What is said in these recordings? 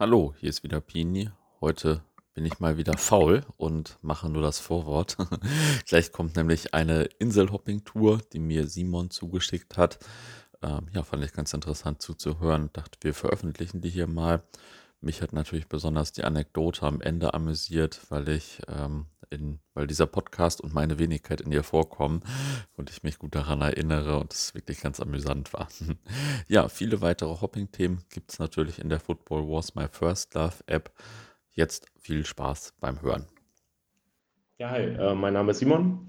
Hallo, hier ist wieder Pini. Heute bin ich mal wieder faul und mache nur das Vorwort. Gleich kommt nämlich eine Inselhopping-Tour, die mir Simon zugeschickt hat. Ähm, ja, fand ich ganz interessant zuzuhören. Dachte, wir veröffentlichen die hier mal. Mich hat natürlich besonders die Anekdote am Ende amüsiert, weil ich ähm, in, weil dieser Podcast und meine Wenigkeit in ihr vorkommen und ich mich gut daran erinnere und es wirklich ganz amüsant war. ja, viele weitere Hopping-Themen gibt es natürlich in der Football Wars My First Love App. Jetzt viel Spaß beim Hören. Ja, hi, äh, mein Name ist Simon,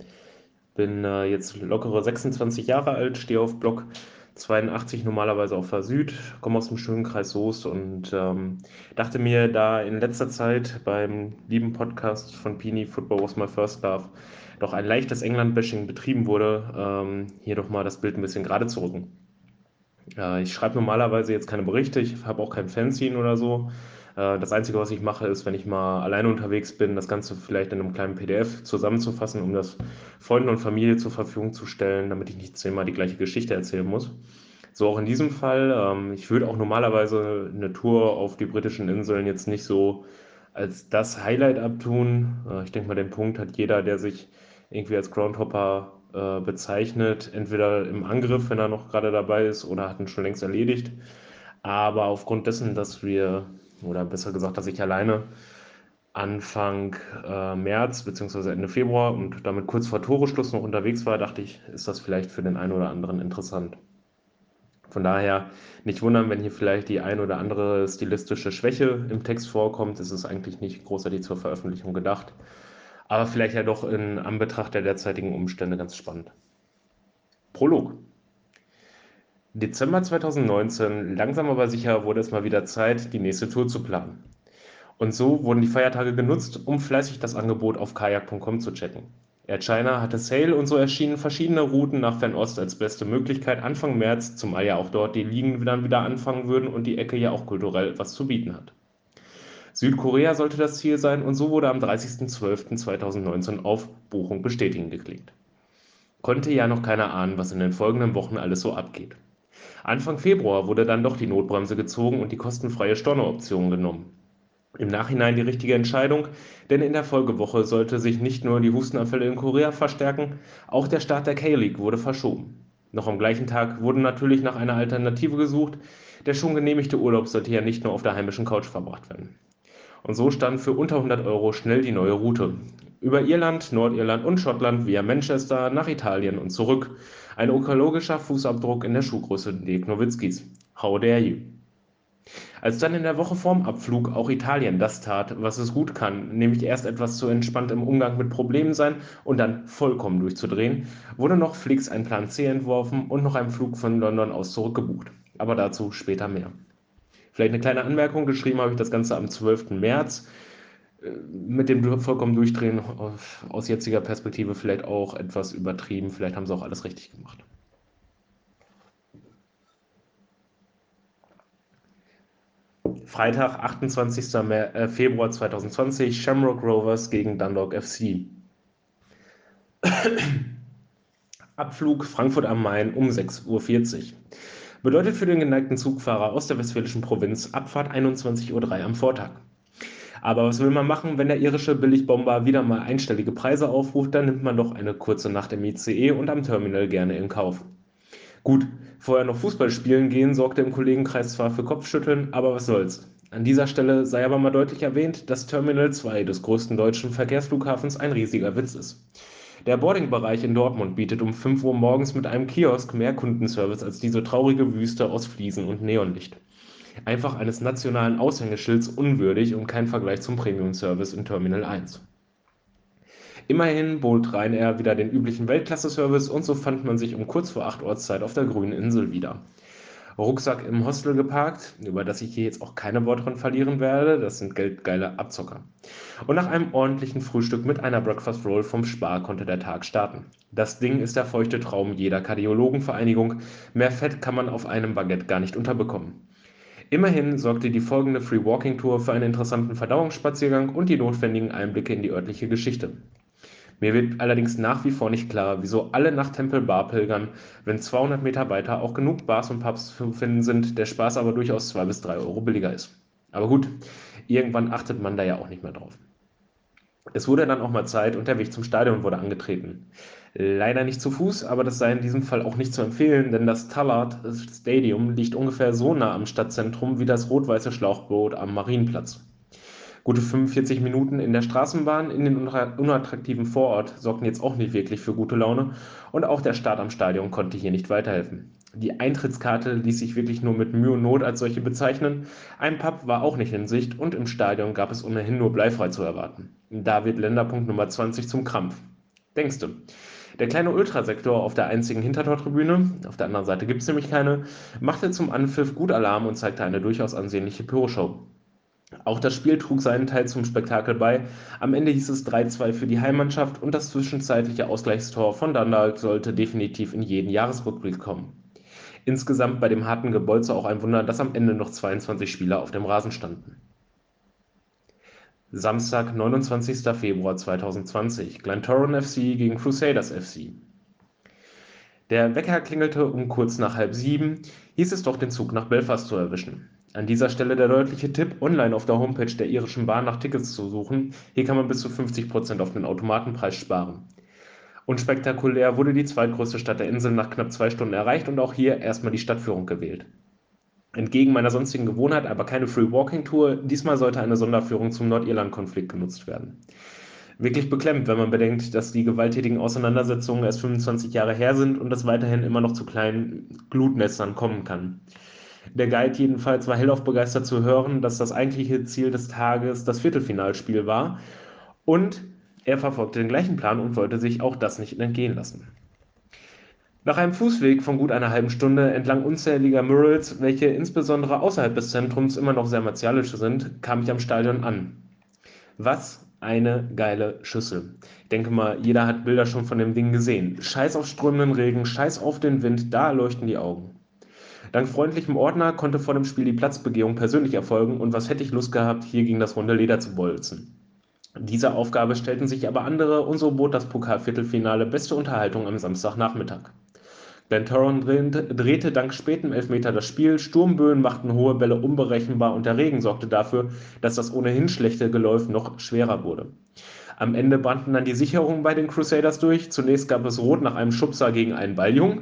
bin äh, jetzt lockere 26 Jahre alt, stehe auf Block 82 normalerweise auf der Süd, komme aus dem schönen Kreis Soest und ähm, dachte mir, da in letzter Zeit beim lieben Podcast von Pini Football Was My First Love doch ein leichtes England-Bashing betrieben wurde, ähm, hier doch mal das Bild ein bisschen gerade zu rücken. Äh, ich schreibe normalerweise jetzt keine Berichte, ich habe auch kein Fanzine oder so. Äh, das Einzige, was ich mache, ist, wenn ich mal alleine unterwegs bin, das Ganze vielleicht in einem kleinen PDF zusammenzufassen, um das Freunden und Familie zur Verfügung zu stellen, damit ich nicht zehnmal die gleiche Geschichte erzählen muss. So auch in diesem Fall. Ähm, ich würde auch normalerweise eine Tour auf die britischen Inseln jetzt nicht so als das Highlight abtun. Äh, ich denke mal, den Punkt hat jeder, der sich irgendwie als Groundhopper äh, bezeichnet, entweder im Angriff, wenn er noch gerade dabei ist, oder hat ihn schon längst erledigt. Aber aufgrund dessen, dass wir oder besser gesagt, dass ich alleine Anfang äh, März bzw. Ende Februar und damit kurz vor Toreschluss noch unterwegs war, dachte ich, ist das vielleicht für den einen oder anderen interessant. Von daher nicht wundern, wenn hier vielleicht die ein oder andere stilistische Schwäche im Text vorkommt. Es ist eigentlich nicht großartig zur Veröffentlichung gedacht, aber vielleicht ja doch in Anbetracht der derzeitigen Umstände ganz spannend. Prolog. Dezember 2019, langsam aber sicher wurde es mal wieder Zeit, die nächste Tour zu planen. Und so wurden die Feiertage genutzt, um fleißig das Angebot auf kajak.com zu checken. Air China hatte Sale und so erschienen verschiedene Routen nach Fernost als beste Möglichkeit Anfang März, zumal ja auch dort die Ligen dann wieder anfangen würden und die Ecke ja auch kulturell etwas zu bieten hat. Südkorea sollte das Ziel sein und so wurde am 30.12.2019 auf Buchung bestätigen geklickt. Konnte ja noch keiner ahnen, was in den folgenden Wochen alles so abgeht. Anfang Februar wurde dann doch die Notbremse gezogen und die kostenfreie Storno-Option genommen. Im Nachhinein die richtige Entscheidung, denn in der Folgewoche sollte sich nicht nur die Hustenanfälle in Korea verstärken, auch der Start der K-League wurde verschoben. Noch am gleichen Tag wurde natürlich nach einer Alternative gesucht. Der schon genehmigte Urlaub sollte ja nicht nur auf der heimischen Couch verbracht werden. Und so stand für unter 100 Euro schnell die neue Route. Über Irland, Nordirland und Schottland via Manchester nach Italien und zurück. Ein ökologischer Fußabdruck in der Schuhgröße Dirk Nowitzkis. How dare you? Als dann in der Woche vorm Abflug auch Italien das tat, was es gut kann, nämlich erst etwas zu entspannt im Umgang mit Problemen sein und dann vollkommen durchzudrehen, wurde noch Flix ein Plan C entworfen und noch ein Flug von London aus zurückgebucht. Aber dazu später mehr. Vielleicht eine kleine Anmerkung, geschrieben habe ich das Ganze am 12. März mit dem vollkommen Durchdrehen aus jetziger Perspektive vielleicht auch etwas übertrieben. Vielleicht haben sie auch alles richtig gemacht. Freitag, 28. Äh, Februar 2020, Shamrock Rovers gegen Dundalk FC. Abflug Frankfurt am Main um 6.40 Uhr. Bedeutet für den geneigten Zugfahrer aus der westfälischen Provinz Abfahrt 21.03 Uhr am Vortag. Aber was will man machen, wenn der irische Billigbomber wieder mal einstellige Preise aufruft, dann nimmt man doch eine kurze Nacht im ICE und am Terminal gerne in Kauf. Gut, vorher noch Fußball spielen gehen sorgte im Kollegenkreis zwar für Kopfschütteln, aber was soll's. An dieser Stelle sei aber mal deutlich erwähnt, dass Terminal 2 des größten deutschen Verkehrsflughafens ein riesiger Witz ist. Der Boardingbereich in Dortmund bietet um 5 Uhr morgens mit einem Kiosk mehr Kundenservice als diese traurige Wüste aus Fliesen und Neonlicht einfach eines nationalen Aushängeschilds unwürdig und kein Vergleich zum Premium-Service in Terminal 1. Immerhin bot Ryanair wieder den üblichen Weltklasse-Service und so fand man sich um kurz vor 8 Ortszeit auf der grünen Insel wieder. Rucksack im Hostel geparkt, über das ich hier jetzt auch keine Worte dran verlieren werde, das sind geldgeile Abzocker. Und nach einem ordentlichen Frühstück mit einer Breakfast Roll vom Spar konnte der Tag starten. Das Ding ist der feuchte Traum jeder Kardiologenvereinigung. Mehr Fett kann man auf einem Baguette gar nicht unterbekommen. Immerhin sorgte die folgende Free Walking Tour für einen interessanten Verdauungsspaziergang und die notwendigen Einblicke in die örtliche Geschichte. Mir wird allerdings nach wie vor nicht klar, wieso alle nach Tempel Bar pilgern, wenn 200 Meter weiter auch genug Bars und Pubs zu finden sind, der Spaß aber durchaus 2 bis 3 Euro billiger ist. Aber gut, irgendwann achtet man da ja auch nicht mehr drauf. Es wurde dann auch mal Zeit und der Weg zum Stadion wurde angetreten. Leider nicht zu Fuß, aber das sei in diesem Fall auch nicht zu empfehlen, denn das Tallard Stadium liegt ungefähr so nah am Stadtzentrum wie das rot-weiße Schlauchboot am Marienplatz. Gute 45 Minuten in der Straßenbahn in den unattraktiven Vorort sorgten jetzt auch nicht wirklich für gute Laune und auch der Start am Stadion konnte hier nicht weiterhelfen. Die Eintrittskarte ließ sich wirklich nur mit Mühe und Not als solche bezeichnen. Ein Pub war auch nicht in Sicht und im Stadion gab es ohnehin nur bleifrei zu erwarten. Da wird Länderpunkt Nummer 20 zum Krampf. Denkste. Der kleine Ultrasektor auf der einzigen Hintertortribüne, auf der anderen Seite gibt es nämlich keine, machte zum Anpfiff gut Alarm und zeigte eine durchaus ansehnliche Pyroshow. Auch das Spiel trug seinen Teil zum Spektakel bei. Am Ende hieß es 3-2 für die Heimmannschaft und das zwischenzeitliche Ausgleichstor von Dundalk sollte definitiv in jeden Jahresrückblick kommen. Insgesamt bei dem harten Gebolze auch ein Wunder, dass am Ende noch 22 Spieler auf dem Rasen standen. Samstag, 29. Februar 2020. Glentoran FC gegen Crusaders FC. Der Wecker klingelte um kurz nach halb sieben, hieß es doch, den Zug nach Belfast zu erwischen. An dieser Stelle der deutliche Tipp, online auf der Homepage der irischen Bahn nach Tickets zu suchen. Hier kann man bis zu 50% auf den Automatenpreis sparen. Unspektakulär wurde die zweitgrößte Stadt der Insel nach knapp zwei Stunden erreicht und auch hier erstmal die Stadtführung gewählt. Entgegen meiner sonstigen Gewohnheit aber keine Free Walking Tour, diesmal sollte eine Sonderführung zum Nordirland-Konflikt genutzt werden. Wirklich beklemmt, wenn man bedenkt, dass die gewalttätigen Auseinandersetzungen erst 25 Jahre her sind und es weiterhin immer noch zu kleinen Glutnestern kommen kann. Der Guide jedenfalls war hellauf begeistert zu hören, dass das eigentliche Ziel des Tages das Viertelfinalspiel war und er verfolgte den gleichen Plan und wollte sich auch das nicht entgehen lassen. Nach einem Fußweg von gut einer halben Stunde entlang unzähliger Murals, welche insbesondere außerhalb des Zentrums immer noch sehr martialisch sind, kam ich am Stadion an. Was eine geile Schüssel. Ich denke mal, jeder hat Bilder schon von dem Ding gesehen. Scheiß auf strömenden Regen, scheiß auf den Wind, da leuchten die Augen. Dank freundlichem Ordner konnte vor dem Spiel die Platzbegehung persönlich erfolgen und was hätte ich Lust gehabt, hier gegen das runde Leder zu bolzen. Dieser Aufgabe stellten sich aber andere und so bot das Pokalviertelfinale beste Unterhaltung am Samstagnachmittag. Glentoran drehte dank spätem Elfmeter das Spiel, Sturmböen machten hohe Bälle unberechenbar und der Regen sorgte dafür, dass das ohnehin schlechte Geläuf noch schwerer wurde. Am Ende brannten dann die Sicherungen bei den Crusaders durch. Zunächst gab es Rot nach einem Schubser gegen einen Balljung.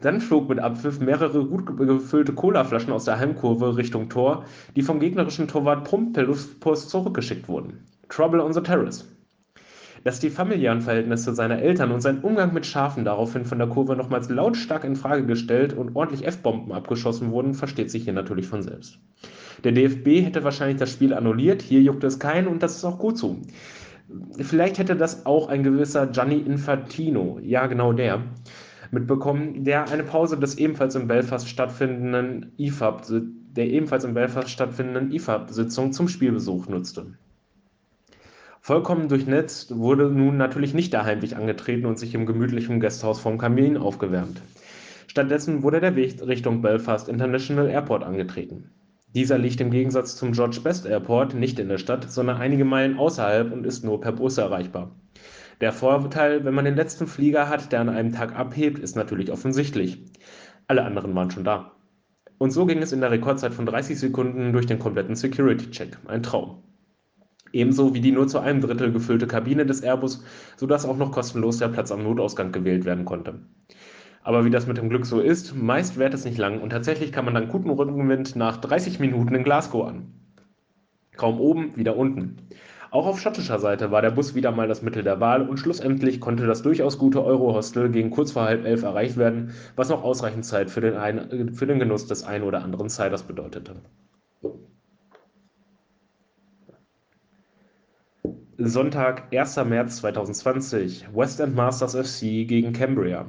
Dann flog mit Abpfiff mehrere gut gefüllte Colaflaschen aus der Heimkurve Richtung Tor, die vom gegnerischen Torwart prompt per Luftpost zurückgeschickt wurden. Trouble on the Terrace dass die familiären Verhältnisse seiner Eltern und sein Umgang mit Schafen daraufhin von der Kurve nochmals lautstark in Frage gestellt und ordentlich F-Bomben abgeschossen wurden, versteht sich hier natürlich von selbst. Der DFB hätte wahrscheinlich das Spiel annulliert, hier juckt es keinen und das ist auch gut so. Vielleicht hätte das auch ein gewisser Gianni Infantino, ja genau der, mitbekommen, der eine Pause des ebenfalls in Belfast stattfindenden IFAB, der ebenfalls in Belfast stattfindenden IFAB-Sitzung zum Spielbesuch nutzte. Vollkommen durchnetzt wurde nun natürlich nicht der Heimweg angetreten und sich im gemütlichen Gasthaus vorm Kamin aufgewärmt. Stattdessen wurde der Weg Richtung Belfast International Airport angetreten. Dieser liegt im Gegensatz zum George Best Airport nicht in der Stadt, sondern einige Meilen außerhalb und ist nur per Bus erreichbar. Der Vorteil, wenn man den letzten Flieger hat, der an einem Tag abhebt, ist natürlich offensichtlich. Alle anderen waren schon da. Und so ging es in der Rekordzeit von 30 Sekunden durch den kompletten Security-Check. Ein Traum. Ebenso wie die nur zu einem Drittel gefüllte Kabine des Airbus, sodass auch noch kostenlos der Platz am Notausgang gewählt werden konnte. Aber wie das mit dem Glück so ist, meist währt es nicht lang und tatsächlich kam man dann guten Rückenwind nach 30 Minuten in Glasgow an. Kaum oben, wieder unten. Auch auf schottischer Seite war der Bus wieder mal das Mittel der Wahl und schlussendlich konnte das durchaus gute Euro-Hostel gegen kurz vor halb elf erreicht werden, was noch ausreichend Zeit für den, ein, für den Genuss des ein oder anderen Ciders bedeutete. Sonntag, 1. März 2020, West End Masters FC gegen Cambria.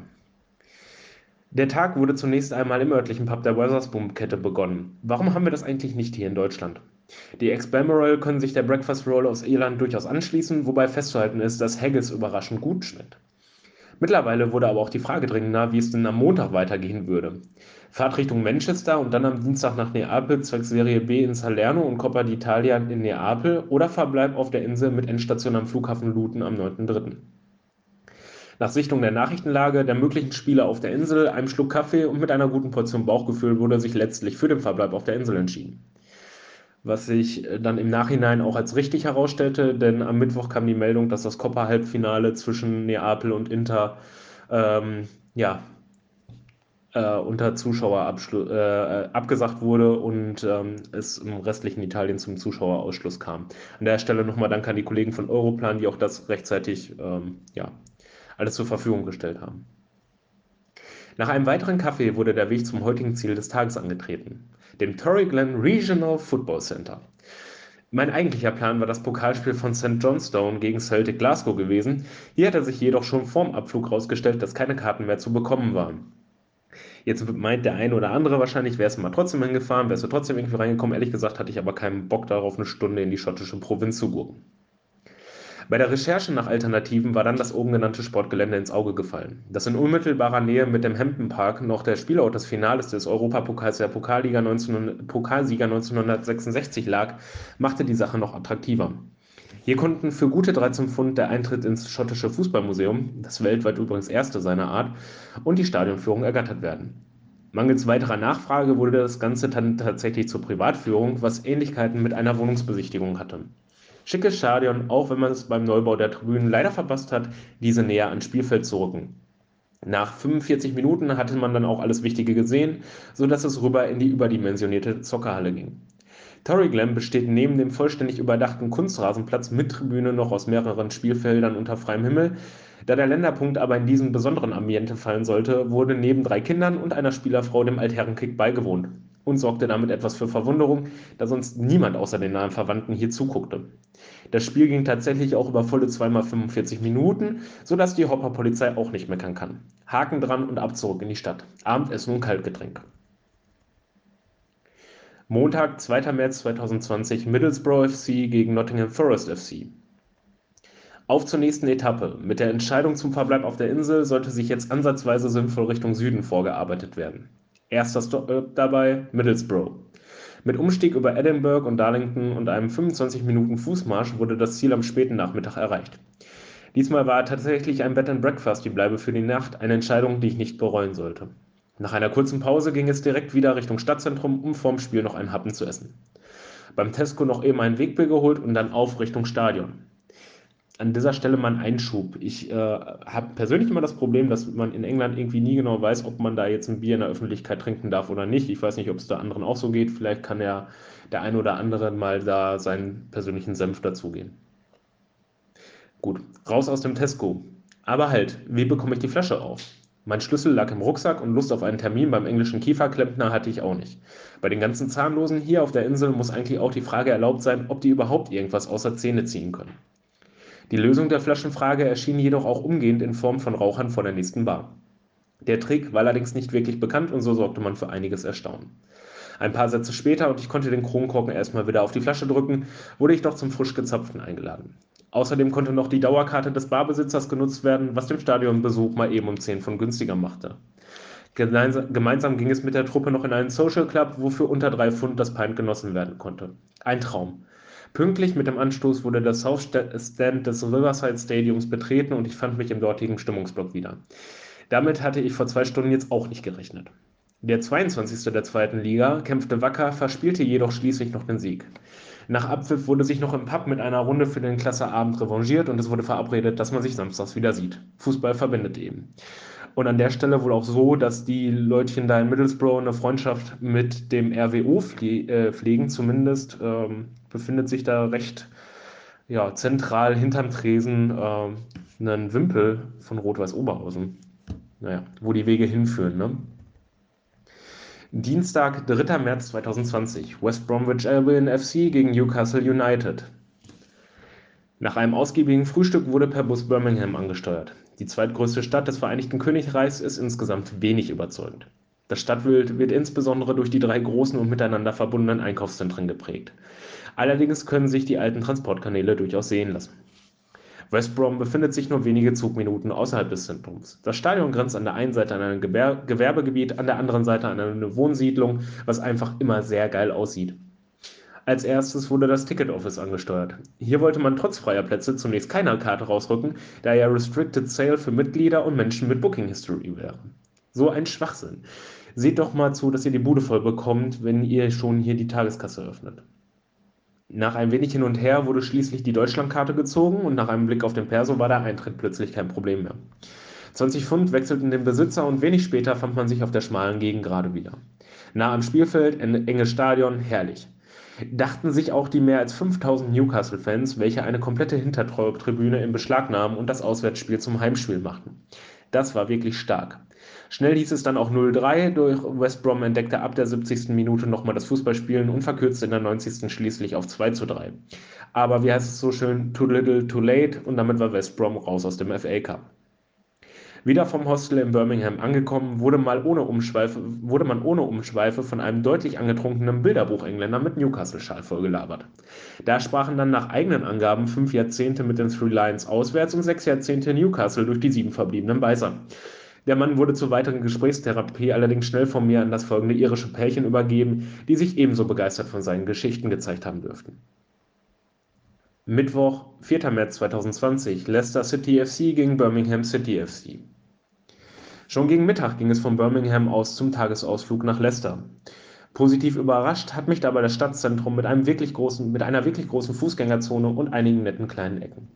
Der Tag wurde zunächst einmal im örtlichen Pub der Wetherspoon-Kette begonnen. Warum haben wir das eigentlich nicht hier in Deutschland? Die Ex-Balmoral können sich der Breakfast Roll aus Irland durchaus anschließen, wobei festzuhalten ist, dass Haggis überraschend gut schmeckt. Mittlerweile wurde aber auch die Frage dringender, wie es denn am Montag weitergehen würde. Fahrt Richtung Manchester und dann am Dienstag nach Neapel zwecks Serie B in Salerno und Coppa d'Italia in Neapel oder Verbleib auf der Insel mit Endstation am Flughafen Luton am 9.3. Nach Sichtung der Nachrichtenlage, der möglichen Spiele auf der Insel, einem Schluck Kaffee und mit einer guten Portion Bauchgefühl wurde sich letztlich für den Verbleib auf der Insel entschieden. Was sich äh, dann im Nachhinein auch als richtig herausstellte, denn am Mittwoch kam die Meldung, dass das Coppa-Halbfinale zwischen Neapel und Inter ähm, ja, äh, unter Zuschauerabschluss äh, abgesagt wurde und ähm, es im restlichen Italien zum Zuschauerausschluss kam. An der Stelle nochmal Dank an die Kollegen von Europlan, die auch das rechtzeitig ähm, ja, alles zur Verfügung gestellt haben. Nach einem weiteren Kaffee wurde der Weg zum heutigen Ziel des Tages angetreten, dem Torrey Glen Regional Football Center. Mein eigentlicher Plan war das Pokalspiel von St. Johnstone gegen Celtic Glasgow gewesen. Hier hatte sich jedoch schon vorm Abflug herausgestellt, dass keine Karten mehr zu bekommen waren. Jetzt meint der eine oder andere wahrscheinlich, wärst du mal trotzdem hingefahren, wärst du trotzdem irgendwie reingekommen. Ehrlich gesagt hatte ich aber keinen Bock darauf, eine Stunde in die schottische Provinz zu gurken. Bei der Recherche nach Alternativen war dann das oben genannte Sportgelände ins Auge gefallen, das in unmittelbarer Nähe mit dem Hampton Park noch der Spielort des Finales des Europapokals der Pokalliga 19, Pokalsieger 1966 lag, machte die Sache noch attraktiver. Hier konnten für gute 13 Pfund der Eintritt ins schottische Fußballmuseum, das weltweit übrigens erste seiner Art, und die Stadionführung ergattert werden. Mangels weiterer Nachfrage wurde das Ganze dann tatsächlich zur Privatführung, was Ähnlichkeiten mit einer Wohnungsbesichtigung hatte. Schickes Stadion, auch wenn man es beim Neubau der Tribünen leider verpasst hat, diese näher ans Spielfeld zu rücken. Nach 45 Minuten hatte man dann auch alles Wichtige gesehen, sodass es rüber in die überdimensionierte Zockerhalle ging. Torrey Glen besteht neben dem vollständig überdachten Kunstrasenplatz mit Tribüne noch aus mehreren Spielfeldern unter freiem Himmel. Da der Länderpunkt aber in diesem besonderen Ambiente fallen sollte, wurde neben drei Kindern und einer Spielerfrau dem Altherrenkick beigewohnt und sorgte damit etwas für Verwunderung, da sonst niemand außer den nahen Verwandten hier zuguckte. Das Spiel ging tatsächlich auch über volle 2x45 Minuten, sodass die Hopper-Polizei auch nicht meckern kann. Haken dran und ab zurück in die Stadt. Abendessen und Kaltgetränk. Montag, 2. März 2020, Middlesbrough FC gegen Nottingham Forest FC. Auf zur nächsten Etappe. Mit der Entscheidung zum Verbleib auf der Insel sollte sich jetzt ansatzweise sinnvoll Richtung Süden vorgearbeitet werden. Erster Stop äh, dabei Middlesbrough. Mit Umstieg über Edinburgh und Darlington und einem 25 Minuten Fußmarsch wurde das Ziel am späten Nachmittag erreicht. Diesmal war tatsächlich ein Bed and Breakfast die Bleibe für die Nacht, eine Entscheidung, die ich nicht bereuen sollte. Nach einer kurzen Pause ging es direkt wieder Richtung Stadtzentrum, um vorm Spiel noch einen Happen zu essen. Beim Tesco noch eben ein Wegbier geholt und dann auf Richtung Stadion an dieser Stelle mal ein Einschub. Ich äh, habe persönlich immer das Problem, dass man in England irgendwie nie genau weiß, ob man da jetzt ein Bier in der Öffentlichkeit trinken darf oder nicht. Ich weiß nicht, ob es da anderen auch so geht. Vielleicht kann ja der ein oder andere mal da seinen persönlichen Senf dazugehen. Gut, raus aus dem Tesco. Aber halt, wie bekomme ich die Flasche auf? Mein Schlüssel lag im Rucksack und Lust auf einen Termin beim englischen Kieferklempner hatte ich auch nicht. Bei den ganzen Zahnlosen hier auf der Insel muss eigentlich auch die Frage erlaubt sein, ob die überhaupt irgendwas außer Zähne ziehen können. Die Lösung der Flaschenfrage erschien jedoch auch umgehend in Form von Rauchern vor der nächsten Bar. Der Trick war allerdings nicht wirklich bekannt und so sorgte man für einiges Erstaunen. Ein paar Sätze später, und ich konnte den Kronkorken erstmal wieder auf die Flasche drücken, wurde ich doch zum frisch gezapften eingeladen. Außerdem konnte noch die Dauerkarte des Barbesitzers genutzt werden, was den Stadionbesuch mal eben um 10 von günstiger machte. Gemeinsam ging es mit der Truppe noch in einen Social Club, wofür unter drei Pfund das Pint genossen werden konnte. Ein Traum. Pünktlich mit dem Anstoß wurde der South Stand des Riverside Stadiums betreten und ich fand mich im dortigen Stimmungsblock wieder. Damit hatte ich vor zwei Stunden jetzt auch nicht gerechnet. Der 22. der zweiten Liga kämpfte wacker, verspielte jedoch schließlich noch den Sieg. Nach Abpfiff wurde sich noch im Pub mit einer Runde für den Klasseabend revanchiert und es wurde verabredet, dass man sich samstags wieder sieht. Fußball verbindet eben. Und an der Stelle wohl auch so, dass die Leutchen da in Middlesbrough eine Freundschaft mit dem RWO äh, pflegen. Zumindest ähm, befindet sich da recht ja, zentral hinterm Tresen äh, ein Wimpel von Rot-Weiß Oberhausen. Naja, wo die Wege hinführen. Ne? Dienstag, 3. März 2020. West Bromwich Albion FC gegen Newcastle United. Nach einem ausgiebigen Frühstück wurde per Bus Birmingham angesteuert. Die zweitgrößte Stadt des Vereinigten Königreichs ist insgesamt wenig überzeugend. Das Stadtbild wird insbesondere durch die drei großen und miteinander verbundenen Einkaufszentren geprägt. Allerdings können sich die alten Transportkanäle durchaus sehen lassen. West Brom befindet sich nur wenige Zugminuten außerhalb des Zentrums. Das Stadion grenzt an der einen Seite an ein Gewerbegebiet, an der anderen Seite an eine Wohnsiedlung, was einfach immer sehr geil aussieht. Als erstes wurde das Ticket Office angesteuert. Hier wollte man trotz freier Plätze zunächst keine Karte rausrücken, da ja Restricted Sale für Mitglieder und Menschen mit Booking History wäre. So ein Schwachsinn. Seht doch mal zu, dass ihr die Bude voll bekommt, wenn ihr schon hier die Tageskasse öffnet. Nach ein wenig hin und her wurde schließlich die Deutschlandkarte gezogen und nach einem Blick auf den Perso war der Eintritt plötzlich kein Problem mehr. 20 Pfund wechselten den Besitzer und wenig später fand man sich auf der schmalen Gegengrade wieder. Nah am Spielfeld, enges Stadion, herrlich. Dachten sich auch die mehr als 5000 Newcastle-Fans, welche eine komplette Hintertribüne in Beschlag nahmen und das Auswärtsspiel zum Heimspiel machten. Das war wirklich stark. Schnell hieß es dann auch 0-3, durch West Brom entdeckte ab der 70. Minute nochmal das Fußballspielen und verkürzte in der 90. schließlich auf 2-3. Aber wie heißt es so schön, too little, too late und damit war West Brom raus aus dem FA Cup. Wieder vom Hostel in Birmingham angekommen, wurde, mal ohne Umschweife, wurde man ohne Umschweife von einem deutlich angetrunkenen Bilderbuch-Engländer mit Newcastle-Schal vollgelabert. Da sprachen dann nach eigenen Angaben fünf Jahrzehnte mit den Three Lions auswärts und sechs Jahrzehnte Newcastle durch die sieben verbliebenen Beißer. Der Mann wurde zur weiteren Gesprächstherapie allerdings schnell von mir an das folgende irische Pärchen übergeben, die sich ebenso begeistert von seinen Geschichten gezeigt haben dürften. Mittwoch, 4. März 2020, Leicester City FC gegen Birmingham City FC. Schon gegen Mittag ging es von Birmingham aus zum Tagesausflug nach Leicester. Positiv überrascht hat mich dabei das Stadtzentrum mit, einem wirklich großen, mit einer wirklich großen Fußgängerzone und einigen netten kleinen Ecken.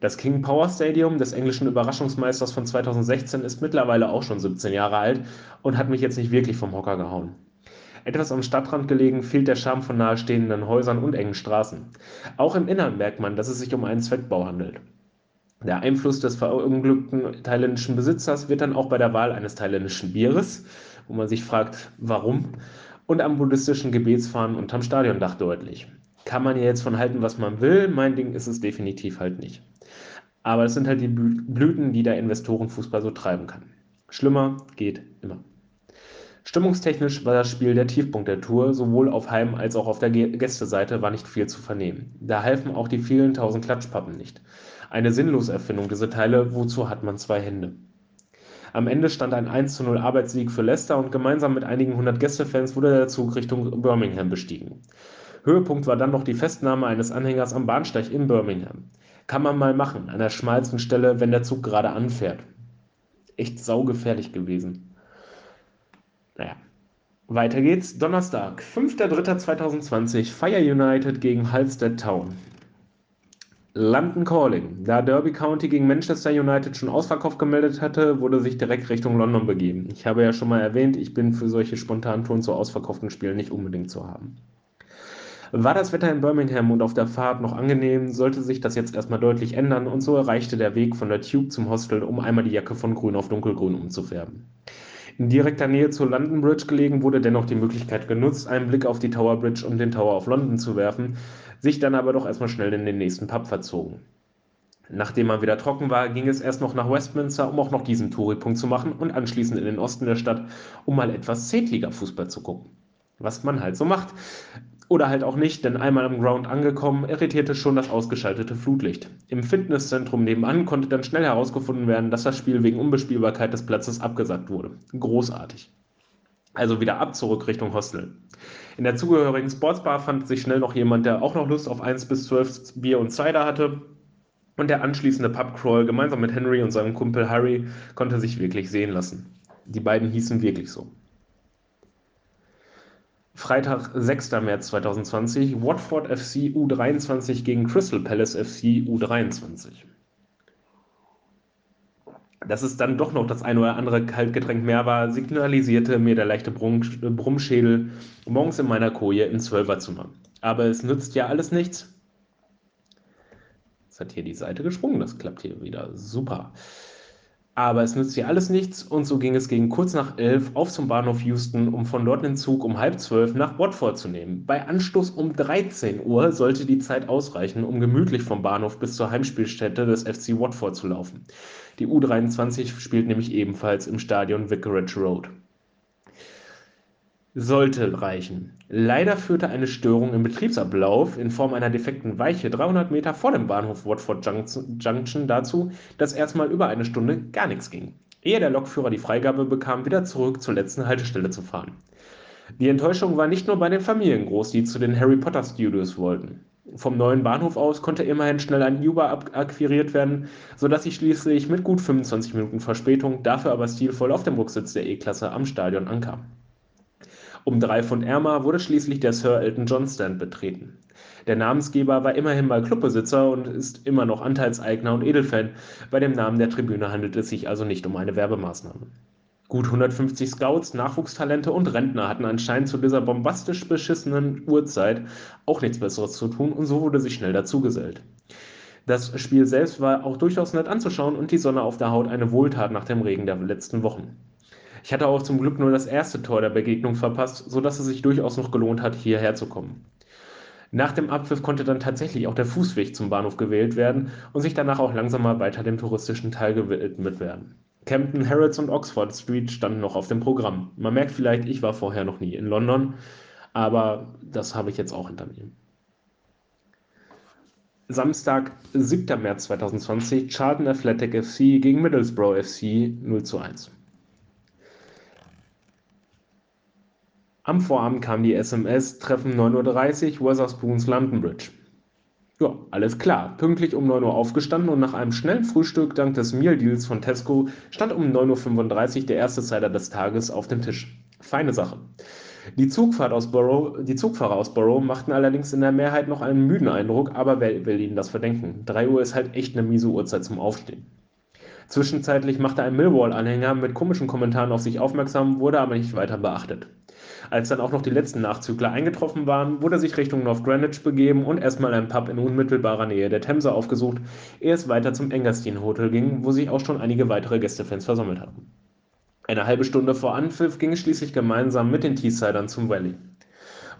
Das King Power Stadium des englischen Überraschungsmeisters von 2016 ist mittlerweile auch schon 17 Jahre alt und hat mich jetzt nicht wirklich vom Hocker gehauen. Etwas am Stadtrand gelegen fehlt der Charme von nahestehenden Häusern und engen Straßen. Auch im Innern merkt man, dass es sich um einen Zweckbau handelt. Der Einfluss des verunglückten thailändischen Besitzers wird dann auch bei der Wahl eines thailändischen Bieres, wo man sich fragt, warum, und am buddhistischen Gebetsfahnen unterm Stadiondach deutlich. Kann man ja jetzt von halten, was man will, mein Ding ist es definitiv halt nicht. Aber es sind halt die Blüten, die der Investorenfußball so treiben kann. Schlimmer geht immer. Stimmungstechnisch war das Spiel der Tiefpunkt der Tour, sowohl auf Heim- als auch auf der Gästeseite war nicht viel zu vernehmen. Da halfen auch die vielen tausend Klatschpappen nicht. Eine sinnlose Erfindung, diese Teile, wozu hat man zwei Hände? Am Ende stand ein 1 zu 0 Arbeitssieg für Leicester und gemeinsam mit einigen hundert Gästefans wurde der Zug Richtung Birmingham bestiegen. Höhepunkt war dann noch die Festnahme eines Anhängers am Bahnsteig in Birmingham. Kann man mal machen, an der schmalsten Stelle, wenn der Zug gerade anfährt. Echt saugefährlich gewesen. Naja, weiter geht's. Donnerstag, 5.3.2020, Fire United gegen Halstead Town. London Calling. Da Derby County gegen Manchester United schon Ausverkauf gemeldet hatte, wurde sich direkt Richtung London begeben. Ich habe ja schon mal erwähnt, ich bin für solche spontanen Touren zu ausverkauften Spielen nicht unbedingt zu haben. War das Wetter in Birmingham und auf der Fahrt noch angenehm, sollte sich das jetzt erstmal deutlich ändern und so erreichte der Weg von der Tube zum Hostel, um einmal die Jacke von grün auf dunkelgrün umzufärben. In direkter Nähe zur London Bridge gelegen wurde dennoch die Möglichkeit genutzt, einen Blick auf die Tower Bridge und den Tower of London zu werfen, sich dann aber doch erstmal schnell in den nächsten Pub verzogen. Nachdem man wieder trocken war, ging es erst noch nach Westminster, um auch noch diesen Touri-Punkt zu machen und anschließend in den Osten der Stadt, um mal etwas Zehnliga-Fußball zu gucken. Was man halt so macht. Oder halt auch nicht, denn einmal am Ground angekommen, irritierte schon das ausgeschaltete Flutlicht. Im Fitnesszentrum nebenan konnte dann schnell herausgefunden werden, dass das Spiel wegen Unbespielbarkeit des Platzes abgesagt wurde. Großartig. Also wieder ab zurück Richtung Hostel. In der zugehörigen Sportsbar fand sich schnell noch jemand, der auch noch Lust auf 1 bis 12 Bier und Cider hatte. Und der anschließende Pubcrawl gemeinsam mit Henry und seinem Kumpel Harry konnte sich wirklich sehen lassen. Die beiden hießen wirklich so. Freitag, 6. März 2020, Watford FC U23 gegen Crystal Palace FC U23. Dass es dann doch noch das ein oder andere Kaltgetränk mehr war, signalisierte mir der leichte Brummschädel morgens in meiner Koje im Zwölferzimmer. Aber es nützt ja alles nichts. Jetzt hat hier die Seite gesprungen, das klappt hier wieder super. Aber es nützt hier alles nichts und so ging es gegen kurz nach elf auf zum Bahnhof Houston, um von dort den Zug um halb zwölf nach Watford zu nehmen. Bei Anstoß um 13 Uhr sollte die Zeit ausreichen, um gemütlich vom Bahnhof bis zur Heimspielstätte des FC Watford zu laufen. Die U23 spielt nämlich ebenfalls im Stadion Vicarage Road sollte reichen. Leider führte eine Störung im Betriebsablauf in Form einer defekten Weiche 300 Meter vor dem Bahnhof Watford Junction dazu, dass erstmal über eine Stunde gar nichts ging, ehe der Lokführer die Freigabe bekam, wieder zurück zur letzten Haltestelle zu fahren. Die Enttäuschung war nicht nur bei den Familien groß, die zu den Harry Potter Studios wollten. Vom neuen Bahnhof aus konnte immerhin schnell ein Uber akquiriert werden, sodass ich schließlich mit gut 25 Minuten Verspätung, dafür aber stilvoll auf dem Rücksitz der E-Klasse am Stadion ankam. Um drei Pfund ärmer wurde schließlich der Sir Elton John Stand betreten. Der Namensgeber war immerhin mal Clubbesitzer und ist immer noch Anteilseigner und Edelfan. Bei dem Namen der Tribüne handelt es sich also nicht um eine Werbemaßnahme. Gut 150 Scouts, Nachwuchstalente und Rentner hatten anscheinend zu dieser bombastisch beschissenen Uhrzeit auch nichts Besseres zu tun und so wurde sich schnell dazugesellt. Das Spiel selbst war auch durchaus nett anzuschauen und die Sonne auf der Haut eine Wohltat nach dem Regen der letzten Wochen. Ich hatte auch zum Glück nur das erste Tor der Begegnung verpasst, sodass es sich durchaus noch gelohnt hat, hierher zu kommen. Nach dem Abpfiff konnte dann tatsächlich auch der Fußweg zum Bahnhof gewählt werden und sich danach auch langsam mal weiter dem touristischen Teil gewidmet werden. Camden, Harrods und Oxford Street standen noch auf dem Programm. Man merkt vielleicht, ich war vorher noch nie in London, aber das habe ich jetzt auch hinter mir. Samstag, 7. März 2020, Charlton Athletic FC gegen Middlesbrough FC 0 zu 1. Am Vorabend kam die SMS, Treffen 9.30 Uhr, Wetherspoons London Bridge. Ja, alles klar. Pünktlich um 9 Uhr aufgestanden und nach einem schnellen Frühstück dank des Meal Deals von Tesco stand um 9.35 Uhr der erste Cider des Tages auf dem Tisch. Feine Sache. Die, Zugfahrt aus Borough, die Zugfahrer aus Borough machten allerdings in der Mehrheit noch einen müden Eindruck, aber wer will ihnen das verdenken? 3 Uhr ist halt echt eine miese Uhrzeit zum Aufstehen. Zwischenzeitlich machte ein Millwall-Anhänger mit komischen Kommentaren auf sich aufmerksam, wurde aber nicht weiter beachtet. Als dann auch noch die letzten Nachzügler eingetroffen waren, wurde er sich Richtung North Greenwich begeben und erstmal ein Pub in unmittelbarer Nähe der Themse aufgesucht, ehe es weiter zum Engerstein Hotel ging, wo sich auch schon einige weitere Gästefans versammelt hatten. Eine halbe Stunde vor Anpfiff ging es schließlich gemeinsam mit den Teessidern zum Valley.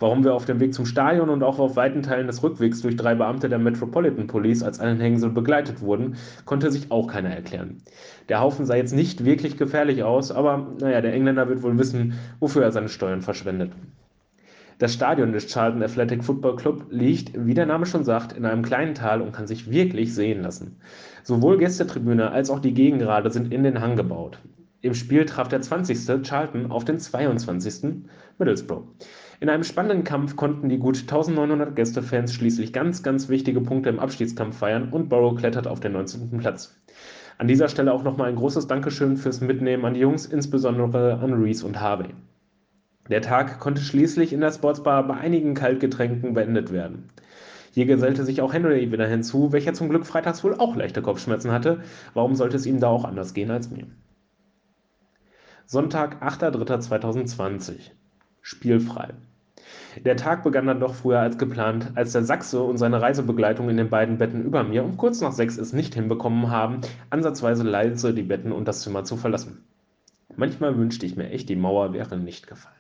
Warum wir auf dem Weg zum Stadion und auch auf weiten Teilen des Rückwegs durch drei Beamte der Metropolitan Police als Anhängsel begleitet wurden, konnte sich auch keiner erklären. Der Haufen sah jetzt nicht wirklich gefährlich aus, aber naja, der Engländer wird wohl wissen, wofür er seine Steuern verschwendet. Das Stadion des Charlton Athletic Football Club liegt, wie der Name schon sagt, in einem kleinen Tal und kann sich wirklich sehen lassen. Sowohl Gästetribüne als auch die Gegengrade sind in den Hang gebaut. Im Spiel traf der 20. Charlton auf den 22. Middlesbrough. In einem spannenden Kampf konnten die gut 1900 Gästefans schließlich ganz, ganz wichtige Punkte im Abstiegskampf feiern und Borough klettert auf den 19. Platz. An dieser Stelle auch nochmal ein großes Dankeschön fürs Mitnehmen an die Jungs, insbesondere an Reese und Harvey. Der Tag konnte schließlich in der Sportsbar bei einigen Kaltgetränken beendet werden. Hier gesellte sich auch Henry wieder hinzu, welcher zum Glück freitags wohl auch leichte Kopfschmerzen hatte. Warum sollte es ihm da auch anders gehen als mir? Sonntag, 8.3.2020. Spielfrei. Der Tag begann dann doch früher als geplant, als der Sachse und seine Reisebegleitung in den beiden Betten über mir um kurz nach sechs es nicht hinbekommen haben, ansatzweise leise die Betten und das Zimmer zu verlassen. Manchmal wünschte ich mir echt, die Mauer wäre nicht gefallen.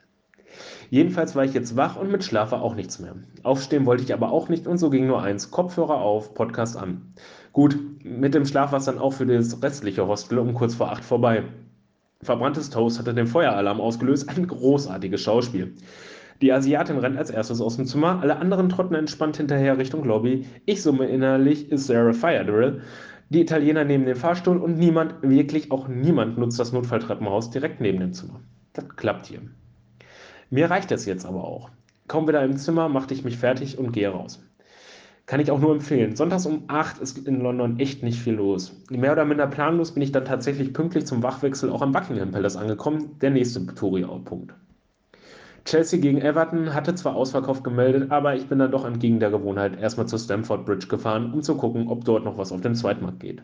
Jedenfalls war ich jetzt wach und mit Schlaf war auch nichts mehr. Aufstehen wollte ich aber auch nicht und so ging nur eins: Kopfhörer auf, Podcast an. Gut, mit dem Schlaf war es dann auch für das restliche Hostel um kurz vor acht vorbei. Verbranntes Toast hatte den Feueralarm ausgelöst, ein großartiges Schauspiel. Die Asiatin rennt als erstes aus dem Zimmer, alle anderen trotten entspannt hinterher Richtung Lobby. Ich summe innerlich, ist there a fire drill? Die Italiener neben dem Fahrstuhl und niemand, wirklich auch niemand nutzt das Notfalltreppenhaus direkt neben dem Zimmer. Das klappt hier. Mir reicht es jetzt aber auch. Kaum wieder im Zimmer machte ich mich fertig und gehe raus. Kann ich auch nur empfehlen. Sonntags um 8 ist in London echt nicht viel los. Mehr oder minder planlos bin ich dann tatsächlich pünktlich zum Wachwechsel auch am Buckingham Palace angekommen, der nächste Touri-Punkt. Chelsea gegen Everton hatte zwar Ausverkauf gemeldet, aber ich bin dann doch entgegen der Gewohnheit erstmal zur Stamford Bridge gefahren, um zu gucken, ob dort noch was auf dem Zweitmarkt geht.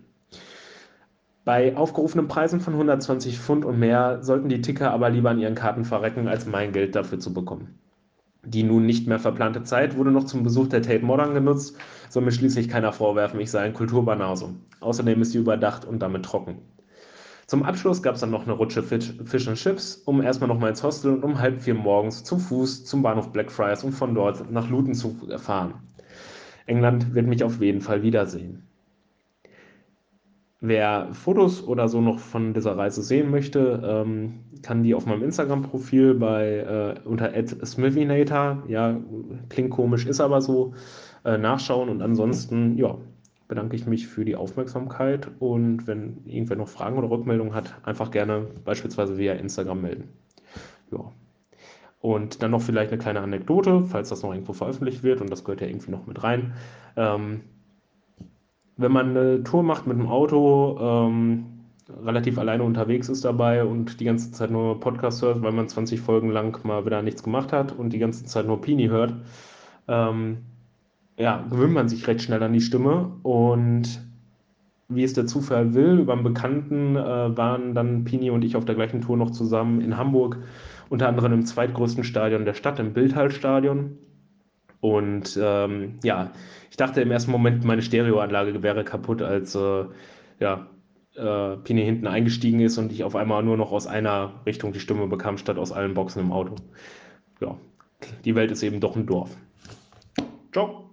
Bei aufgerufenen Preisen von 120 Pfund und mehr sollten die Ticker aber lieber an ihren Karten verrecken, als mein Geld dafür zu bekommen. Die nun nicht mehr verplante Zeit wurde noch zum Besuch der Tate Modern genutzt, soll mir schließlich keiner vorwerfen, ich sei ein Kulturbanause. Außerdem ist sie überdacht und damit trocken. Zum Abschluss gab es dann noch eine Rutsche Fish and Chips, um erstmal nochmal ins Hostel und um halb vier morgens zu Fuß zum Bahnhof Blackfriars und von dort nach Luton zu fahren. England wird mich auf jeden Fall wiedersehen. Wer Fotos oder so noch von dieser Reise sehen möchte, ähm, kann die auf meinem Instagram-Profil bei äh, unter @smithinator, ja, klingt komisch, ist aber so, äh, nachschauen und ansonsten, ja, bedanke ich mich für die Aufmerksamkeit und wenn irgendwer noch Fragen oder Rückmeldungen hat, einfach gerne beispielsweise via Instagram melden. Ja. Und dann noch vielleicht eine kleine Anekdote, falls das noch irgendwo veröffentlicht wird und das gehört ja irgendwie noch mit rein. Ähm, wenn man eine Tour macht mit dem Auto, ähm, relativ alleine unterwegs ist dabei und die ganze Zeit nur Podcast hört, weil man 20 Folgen lang mal wieder nichts gemacht hat und die ganze Zeit nur Pini hört, ähm, ja, gewöhnt man sich recht schnell an die Stimme und wie es der Zufall will, über einen Bekannten äh, waren dann Pini und ich auf der gleichen Tour noch zusammen in Hamburg, unter anderem im zweitgrößten Stadion der Stadt, im Bildhallstadion. Und ähm, ja, ich dachte im ersten Moment, meine Stereoanlage wäre kaputt, als äh, ja, äh, Pini hinten eingestiegen ist und ich auf einmal nur noch aus einer Richtung die Stimme bekam, statt aus allen Boxen im Auto. Ja, die Welt ist eben doch ein Dorf. Ciao.